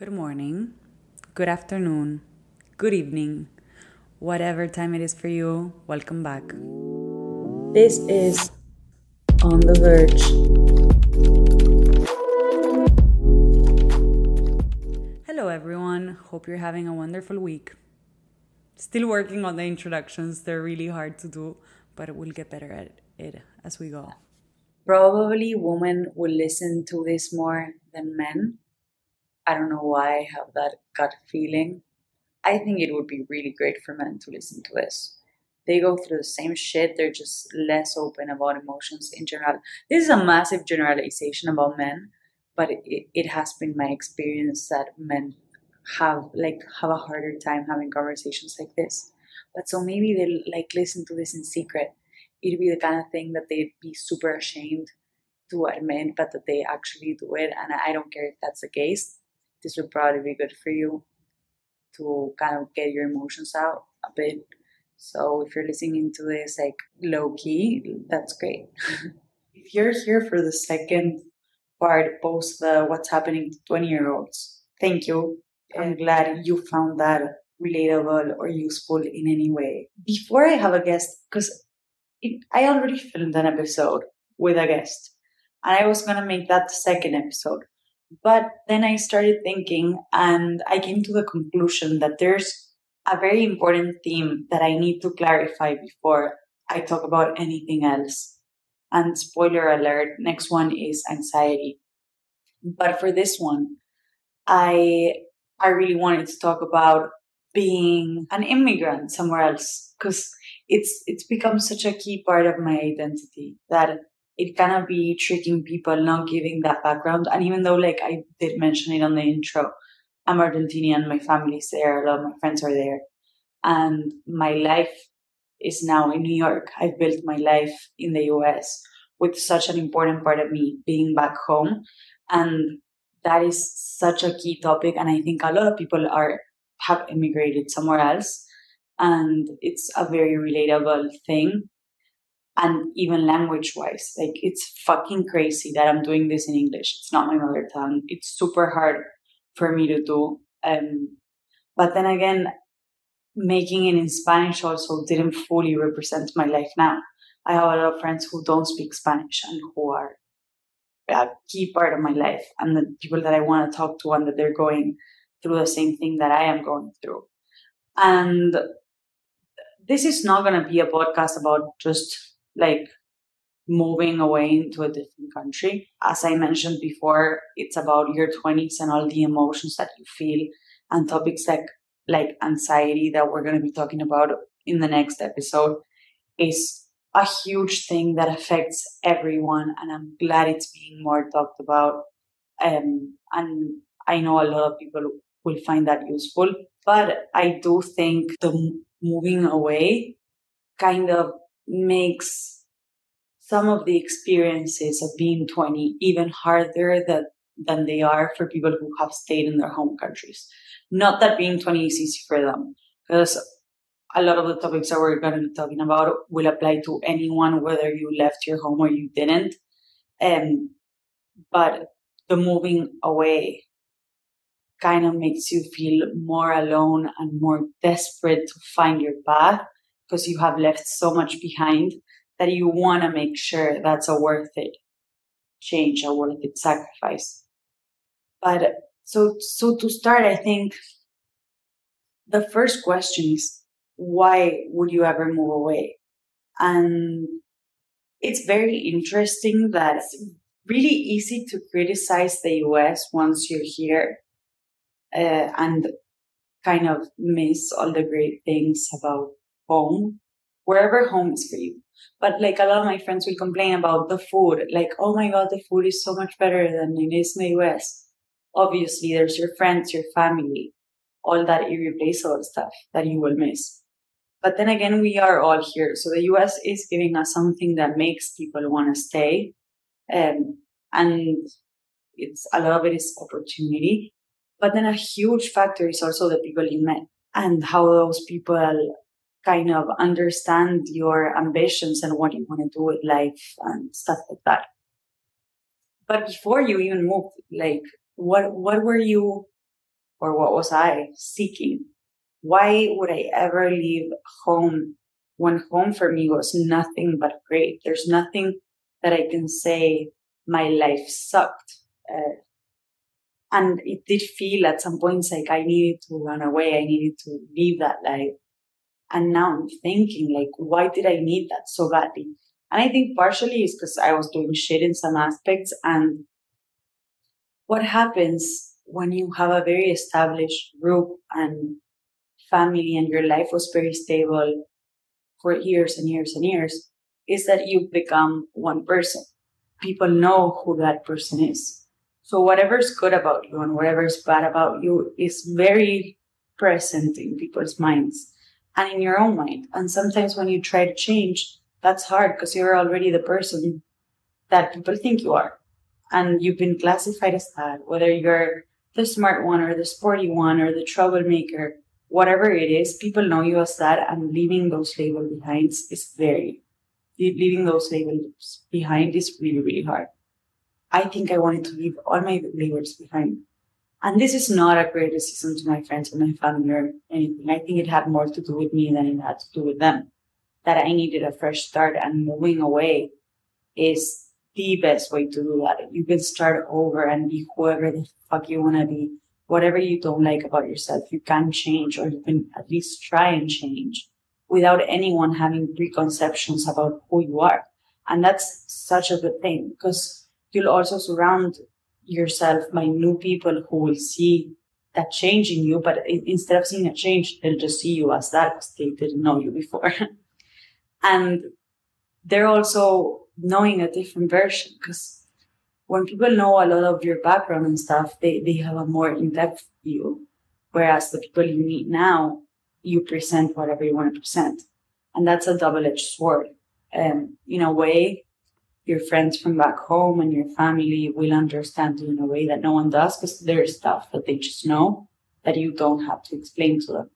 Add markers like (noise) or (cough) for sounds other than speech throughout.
Good morning, good afternoon, good evening, whatever time it is for you, welcome back. This is On the Verge. Hello, everyone. Hope you're having a wonderful week. Still working on the introductions, they're really hard to do, but we'll get better at it as we go. Probably women will listen to this more than men I don't know why I have that gut feeling. I think it would be really great for men to listen to this. They go through the same shit, they're just less open about emotions in general. This is a massive generalization about men, but it, it has been my experience that men have like have a harder time having conversations like this. But so maybe they like listen to this in secret. It'd be the kind of thing that they'd be super ashamed to admit, but that they actually do it. And I don't care if that's the case this would probably be good for you to kind of get your emotions out a bit. So if you're listening to this like low key, that's great. (laughs) if you're here for the second part, post the what's happening to 20 year olds. Thank you. I'm glad you found that relatable or useful in any way. Before I have a guest, because I already filmed an episode with a guest, and I was gonna make that the second episode. But then I started thinking and I came to the conclusion that there's a very important theme that I need to clarify before I talk about anything else. And spoiler alert, next one is anxiety. But for this one, I I really wanted to talk about being an immigrant somewhere else because it's it's become such a key part of my identity that it cannot be tricking people, not giving that background. And even though, like I did mention it on the intro, I'm Argentinian, my family's there, a lot of my friends are there, and my life is now in New York. I've built my life in the US with such an important part of me being back home. And that is such a key topic. And I think a lot of people are have immigrated somewhere else. And it's a very relatable thing and even language wise like it's fucking crazy that i'm doing this in english. It's not my mother tongue. It's super hard for me to do um, but then again making it in spanish also didn't fully represent my life now. I have a lot of friends who don't speak spanish and who are a key part of my life and the people that i want to talk to and that they're going through the same thing that i am going through. And this is not going to be a podcast about just like moving away into a different country. As I mentioned before, it's about your 20s and all the emotions that you feel and topics like like anxiety that we're going to be talking about in the next episode is a huge thing that affects everyone and I'm glad it's being more talked about. Um, and I know a lot of people will find that useful, but I do think the moving away kind of makes some of the experiences of being 20 even harder that, than they are for people who have stayed in their home countries. Not that being 20 is easy for them, because a lot of the topics that we're going to be talking about will apply to anyone, whether you left your home or you didn't. Um, but the moving away kind of makes you feel more alone and more desperate to find your path because you have left so much behind that you want to make sure that's a worth it change, a worth it sacrifice. But so, so to start, I think the first question is, why would you ever move away? And it's very interesting that it's really easy to criticize the US once you're here uh, and kind of miss all the great things about home, wherever home is for you. But like a lot of my friends will complain about the food, like, oh my God, the food is so much better than it is in the US. Obviously, there's your friends, your family, all that irreplaceable stuff that you will miss. But then again, we are all here. So the US is giving us something that makes people want to stay. Um, and it's a lot of it is opportunity. But then a huge factor is also the people you met and how those people kind of understand your ambitions and what you want to do with life and stuff like that. But before you even moved, like what what were you or what was I seeking? Why would I ever leave home when home for me was nothing but great? There's nothing that I can say my life sucked. Uh, and it did feel at some points like I needed to run away. I needed to leave that life. And now I'm thinking like, why did I need that so badly? And I think partially is because I was doing shit in some aspects. And what happens when you have a very established group and family and your life was very stable for years and years and years is that you become one person. People know who that person is. So whatever's good about you and whatever's bad about you is very present in people's minds and in your own mind. And sometimes when you try to change, that's hard because you're already the person that people think you are. And you've been classified as that, whether you're the smart one or the sporty one or the troublemaker, whatever it is, people know you as that and leaving those labels behind is very, leaving those labels behind is really, really hard. I think I wanted to leave all my labels behind. And this is not a criticism to my friends or my family or anything. I think it had more to do with me than it had to do with them that I needed a fresh start and moving away is the best way to do that. You can start over and be whoever the fuck you want to be. Whatever you don't like about yourself, you can change or you can at least try and change without anyone having preconceptions about who you are. And that's such a good thing because you'll also surround yourself by new people who will see that change in you, but instead of seeing a change, they'll just see you as that because they didn't know you before. (laughs) and they're also knowing a different version because when people know a lot of your background and stuff, they, they have a more in-depth view. Whereas the people you meet now, you present whatever you want to present. And that's a double-edged sword. Um, in a way, your friends from back home and your family will understand you in a way that no one does because there's stuff that they just know that you don't have to explain to them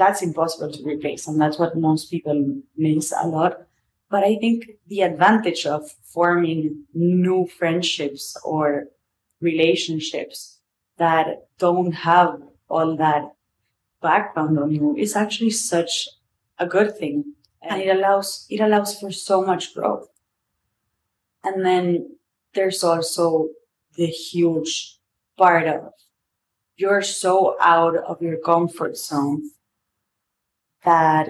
that's impossible to replace. And that's what most people miss a lot. But I think the advantage of forming new friendships or relationships that don't have all that background on you is actually such a good thing. And it allows, it allows for so much growth. And then there's also the huge part of you're so out of your comfort zone that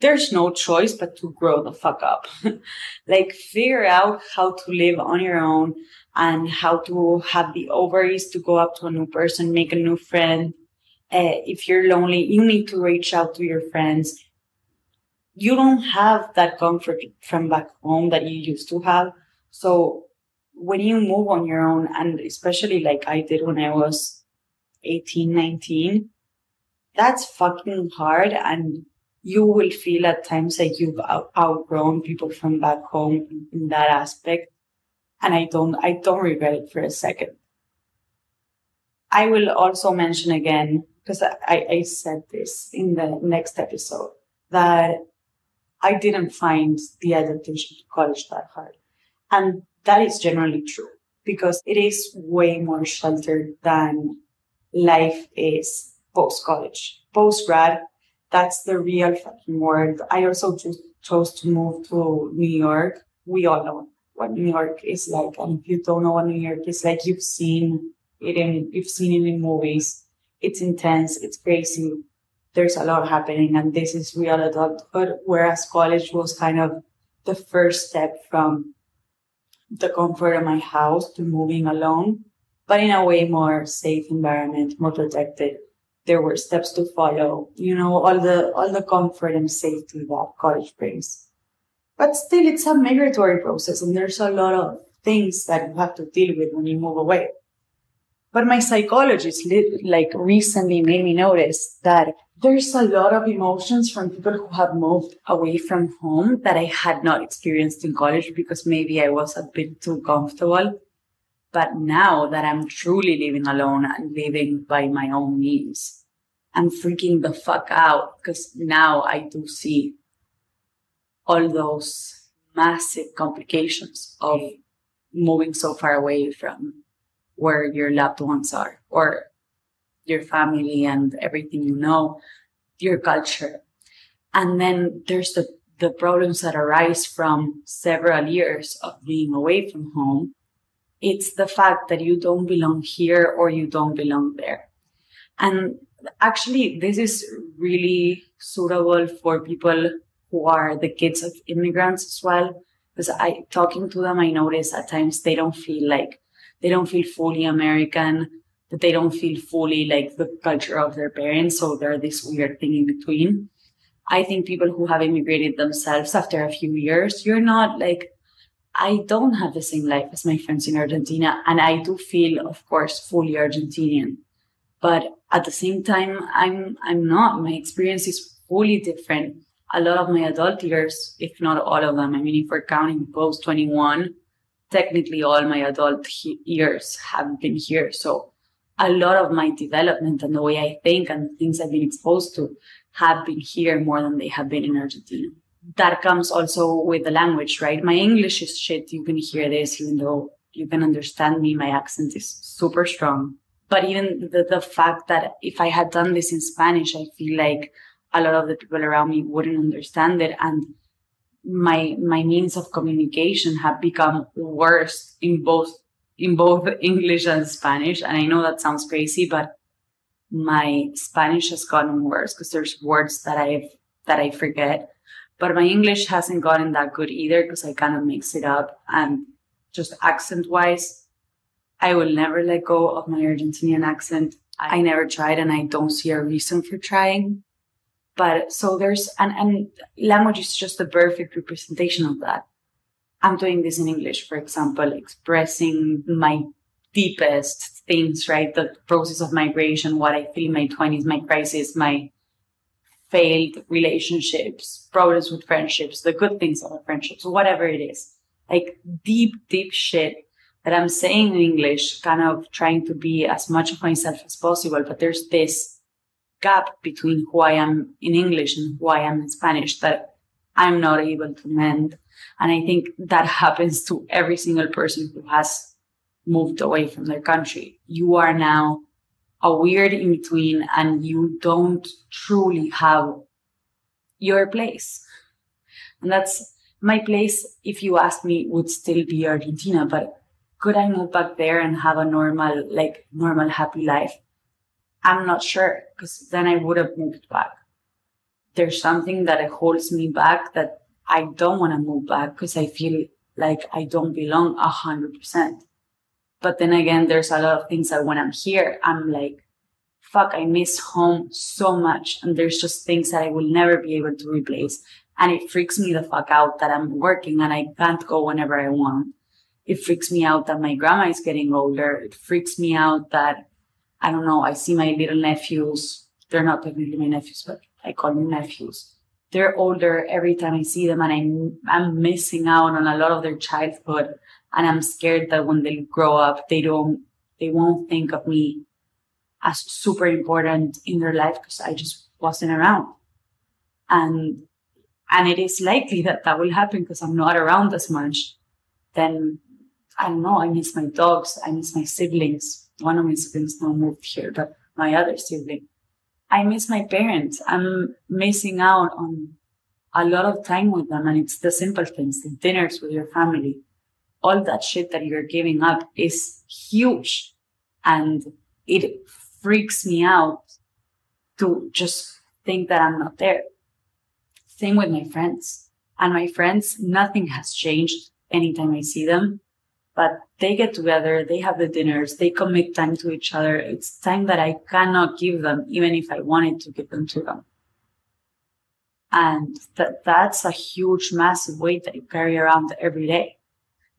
there's no choice but to grow the fuck up. (laughs) like figure out how to live on your own and how to have the ovaries to go up to a new person, make a new friend. Uh, if you're lonely, you need to reach out to your friends. You don't have that comfort from back home that you used to have. So when you move on your own, and especially like I did when I was 18, 19, that's fucking hard and you will feel at times like you've outgrown people from back home in that aspect and i don't i don't regret it for a second i will also mention again because I, I said this in the next episode that i didn't find the adaptation to college that hard and that is generally true because it is way more sheltered than life is post college, post grad. That's the real fucking word. I also just chose to move to New York. We all know what New York is like. And if you don't know what New York is like, you've seen it in, you've seen it in movies. It's intense. It's crazy. There's a lot happening and this is real adulthood. Whereas college was kind of the first step from the comfort of my house to moving alone, but in a way more safe environment, more protected there were steps to follow, you know, all the, all the comfort and safety that college brings. But still, it's a migratory process and there's a lot of things that you have to deal with when you move away. But my psychologist like recently made me notice that there's a lot of emotions from people who have moved away from home that I had not experienced in college because maybe I was a bit too comfortable. But now that I'm truly living alone and living by my own means, I'm freaking the fuck out because now I do see all those massive complications of moving so far away from where your loved ones are or your family and everything you know, your culture. And then there's the, the problems that arise from several years of being away from home. It's the fact that you don't belong here or you don't belong there. And actually, this is really suitable for people who are the kids of immigrants as well. Because I, talking to them, I notice at times they don't feel like, they don't feel fully American, that they don't feel fully like the culture of their parents. So they're this weird thing in between. I think people who have immigrated themselves after a few years, you're not like, I don't have the same life as my friends in Argentina. And I do feel, of course, fully Argentinian. But at the same time, I'm, I'm not. My experience is fully different. A lot of my adult years, if not all of them, I mean, if we're counting post 21, technically all my adult he- years have been here. So a lot of my development and the way I think and things I've been exposed to have been here more than they have been in Argentina. That comes also with the language, right? My English is shit. You can hear this, even though you can understand me. My accent is super strong. But even the, the fact that if I had done this in Spanish, I feel like a lot of the people around me wouldn't understand it. And my, my means of communication have become worse in both in both (laughs) English and Spanish. And I know that sounds crazy, but my Spanish has gotten worse because there's words that I've that I forget. But my English hasn't gotten that good either because I kind of mix it up and just accent wise, I will never let go of my Argentinian accent. I never tried and I don't see a reason for trying. But so there's, and, and language is just the perfect representation of that. I'm doing this in English, for example, expressing my deepest things, right? The process of migration, what I feel in my 20s, my crisis, my failed relationships, problems with friendships, the good things of the friendships, whatever it is. Like deep, deep shit that I'm saying in English, kind of trying to be as much of myself as possible. But there's this gap between who I am in English and who I am in Spanish that I'm not able to mend. And I think that (laughs) happens to every single person who has moved away from their country. You are now a weird in between and you don't truly have your place. And that's my place, if you ask me, would still be Argentina, but could I move back there and have a normal, like normal, happy life? I'm not sure because then I would have moved back. There's something that holds me back that I don't want to move back because I feel like I don't belong a hundred percent. But then again, there's a lot of things that when I'm here, I'm like, fuck, I miss home so much. And there's just things that I will never be able to replace. And it freaks me the fuck out that I'm working and I can't go whenever I want. It freaks me out that my grandma is getting older. It freaks me out that, I don't know, I see my little nephews. They're not technically my nephews, but I call them nephews they're older every time I see them and I'm, I'm missing out on a lot of their childhood. And I'm scared that when they grow up, they don't, they won't think of me as super important in their life because I just wasn't around. And, and it is likely that that will happen because I'm not around as much. Then I don't know. I miss my dogs. I miss my siblings. One of my siblings now moved here, but my other sibling I miss my parents. I'm missing out on a lot of time with them. And it's the simple things, the dinners with your family. All that shit that you're giving up is huge. And it freaks me out to just think that I'm not there. Same with my friends. And my friends, nothing has changed anytime I see them but they get together, they have the dinners, they commit time to each other. It's time that I cannot give them, even if I wanted to give them to them. And that, that's a huge, massive weight that you carry around every day.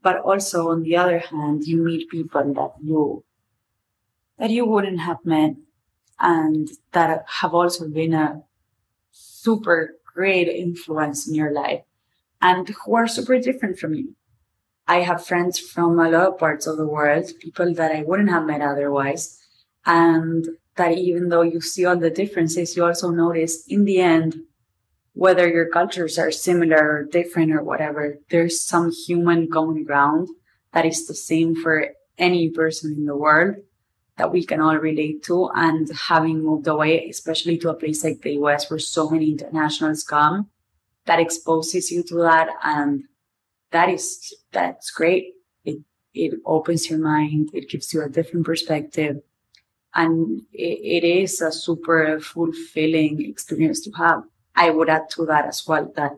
But also on the other hand, you meet people that you, that you wouldn't have met and that have also been a super great influence in your life and who are super different from you I have friends from a lot of parts of the world, people that I wouldn't have met otherwise. And that even though you see all the differences, you also notice in the end, whether your cultures are similar or different or whatever, there's some human common ground that is the same for any person in the world that we can all relate to. And having moved away, especially to a place like the US where so many internationals come, that exposes you to that. And that is, that's great. It, it opens your mind. It gives you a different perspective. And it, it is a super fulfilling experience to have. I would add to that as well that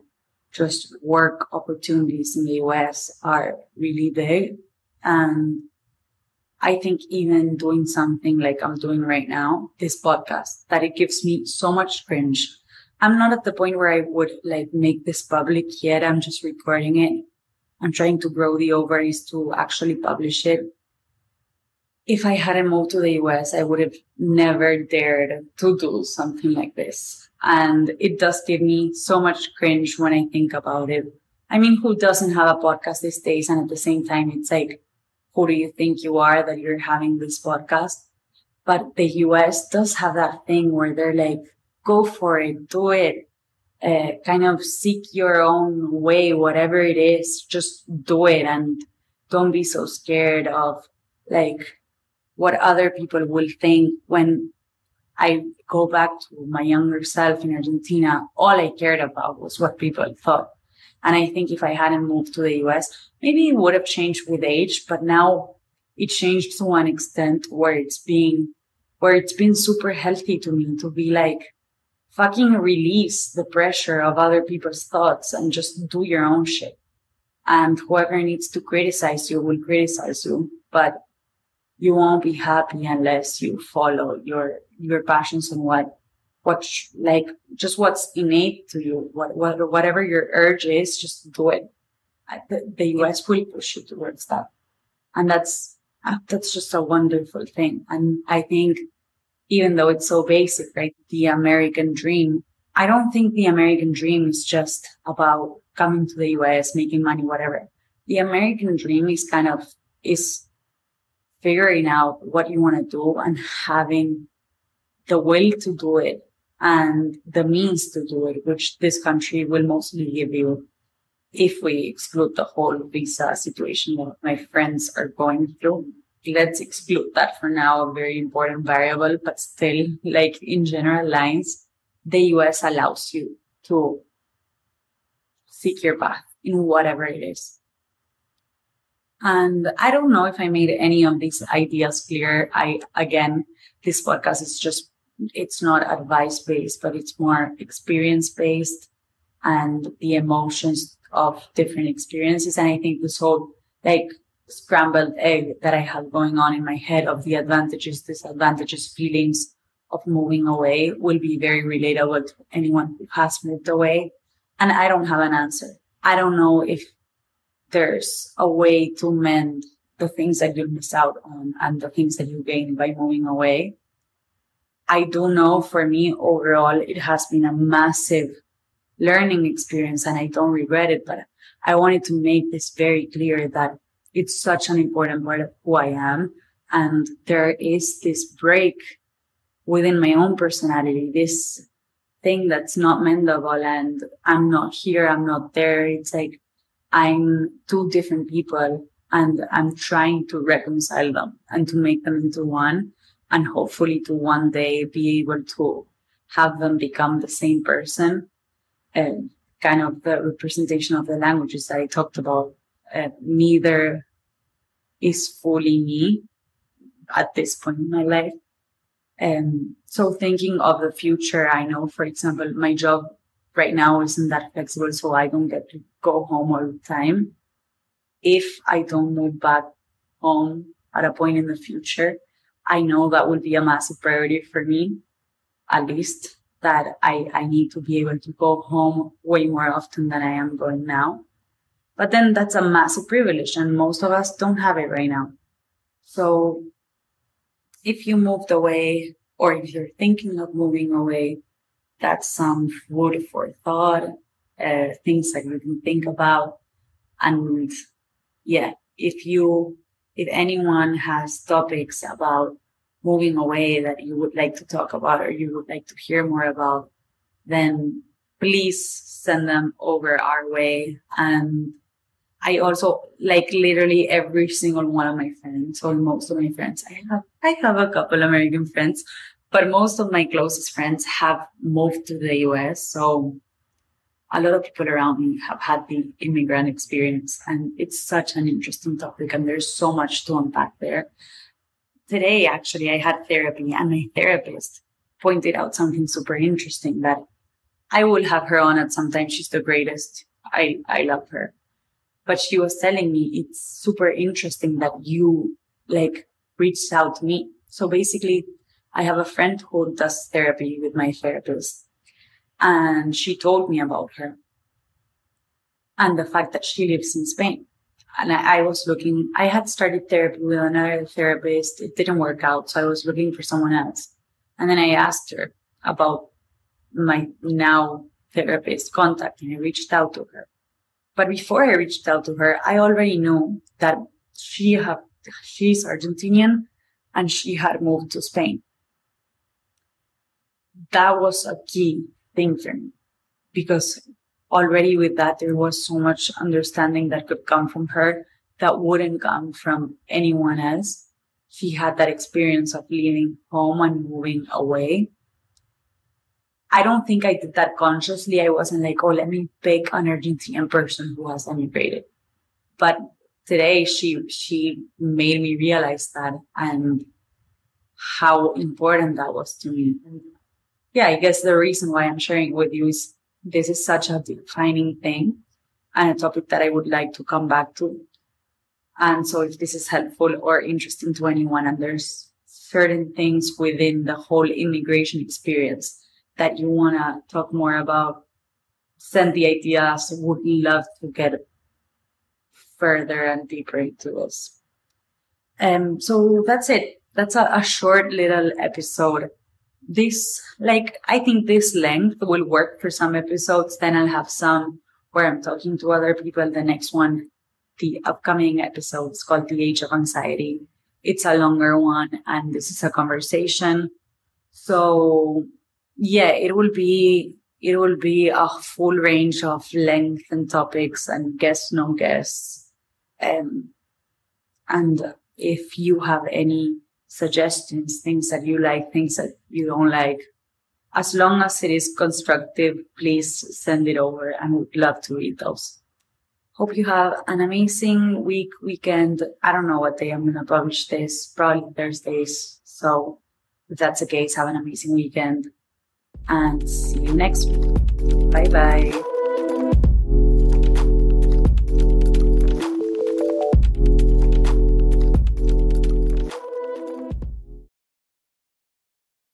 just work opportunities in the US are really big. And I think even doing something like I'm doing right now, this podcast, that it gives me so much cringe. I'm not at the point where I would like make this public yet. I'm just recording it. I'm trying to grow the ovaries to actually publish it. If I hadn't moved to the US, I would have never dared to do something like this. And it does give me so much cringe when I think about it. I mean, who doesn't have a podcast these days? And at the same time, it's like, who do you think you are that you're having this podcast? But the US does have that thing where they're like, go for it, do it, uh, kind of seek your own way, whatever it is, just do it and don't be so scared of like what other people will think when I go back to my younger self in Argentina. All I cared about was what people thought. And I think if I hadn't moved to the US, maybe it would have changed with age, but now it changed to an extent where it's being, where it's been super healthy to me to be like, fucking release the pressure of other people's thoughts and just do your own shit. And whoever needs to criticize you will criticize you, but you won't be happy unless you follow your, your passions and what what like just what's innate to you, what, what whatever your urge is, just do it. The, the US will push you towards that, and that's that's just a wonderful thing. And I think even though it's so basic, right, the American dream, I don't think the American dream is just about coming to the US, making money, whatever. The American dream is kind of is figuring out what you want to do and having the will to do it and the means to do it, which this country will mostly give you if we exclude the whole visa situation that my friends are going through. Let's exclude that for now, a very important variable, but still, like in general lines, the US allows you to seek your path in whatever it is. And I don't know if I made any of these ideas clear. I, again, this podcast is just it's not advice based, but it's more experience based and the emotions of different experiences. And I think this whole like scrambled egg that I have going on in my head of the advantages, disadvantages, feelings of moving away will be very relatable to anyone who has moved away. And I don't have an answer. I don't know if there's a way to mend the things that you miss out on and the things that you gain by moving away. I do know for me overall, it has been a massive learning experience and I don't regret it, but I wanted to make this very clear that it's such an important part of who I am. And there is this break within my own personality, this thing that's not mendable and I'm not here. I'm not there. It's like I'm two different people and I'm trying to reconcile them and to make them into one and hopefully to one day be able to have them become the same person and kind of the representation of the languages that I talked about. Uh, neither is fully me at this point in my life. And so thinking of the future, I know, for example, my job right now isn't that flexible, so I don't get to go home all the time. If I don't move back home at a point in the future, I know that would be a massive priority for me, at least that I, I need to be able to go home way more often than I am going now. But then that's a massive privilege and most of us don't have it right now. So if you moved away or if you're thinking of moving away, that's some food for thought, uh, things that you can think about. And yeah, if you if anyone has topics about moving away that you would like to talk about or you would like to hear more about, then please send them over our way. And I also like literally every single one of my friends or most of my friends. I have, I have a couple American friends, but most of my closest friends have moved to the US. So a lot of people around me have had the immigrant experience and it's such an interesting topic and there's so much to unpack there. Today, actually, I had therapy and my therapist pointed out something super interesting that I will have her on at some time. She's the greatest. I, I love her but she was telling me it's super interesting that you like reached out to me. So basically, I have a friend who does therapy with my therapist and she told me about her and the fact that she lives in Spain. And I, I, was looking, I had started therapy with another therapist. It didn't work out. So I was looking for someone else. And then I asked her about my now therapist contact and I reached out to her. But before I reached out to her, I already knew that she had, she's Argentinian and she had moved to Spain. That was a key thing for me because already with that, there was so much understanding that could come from her that wouldn't come from anyone else. She had that experience of leaving home and moving away I don't think I did that consciously. I wasn't like, oh, let me pick an Argentinian person who has emigrated. But today she, she made me realize that and how important that was to me. Yeah, I guess the reason why I'm sharing with you is this is such a defining thing and a topic that I would like to come back to. And so if this is helpful or interesting to anyone and there's certain things within the whole immigration experience that you want to talk more about, send the ideas. Would love to get further and deeper into this. Um, so that's it. That's a, a short little episode. This, like, I think this length will work for some episodes. Then I'll have some where I'm talking to other people. The next one, the upcoming episode is called The Age of Anxiety. It's a longer one and this is a conversation. So yeah, it will be it will be a full range of length and topics and guess no guess. Um, and if you have any suggestions, things that you like, things that you don't like, as long as it is constructive, please send it over and we'd love to read those. Hope you have an amazing week, weekend. I don't know what day I'm going to publish this, probably Thursdays. So if that's the case, have an amazing weekend and see you next week. Bye bye.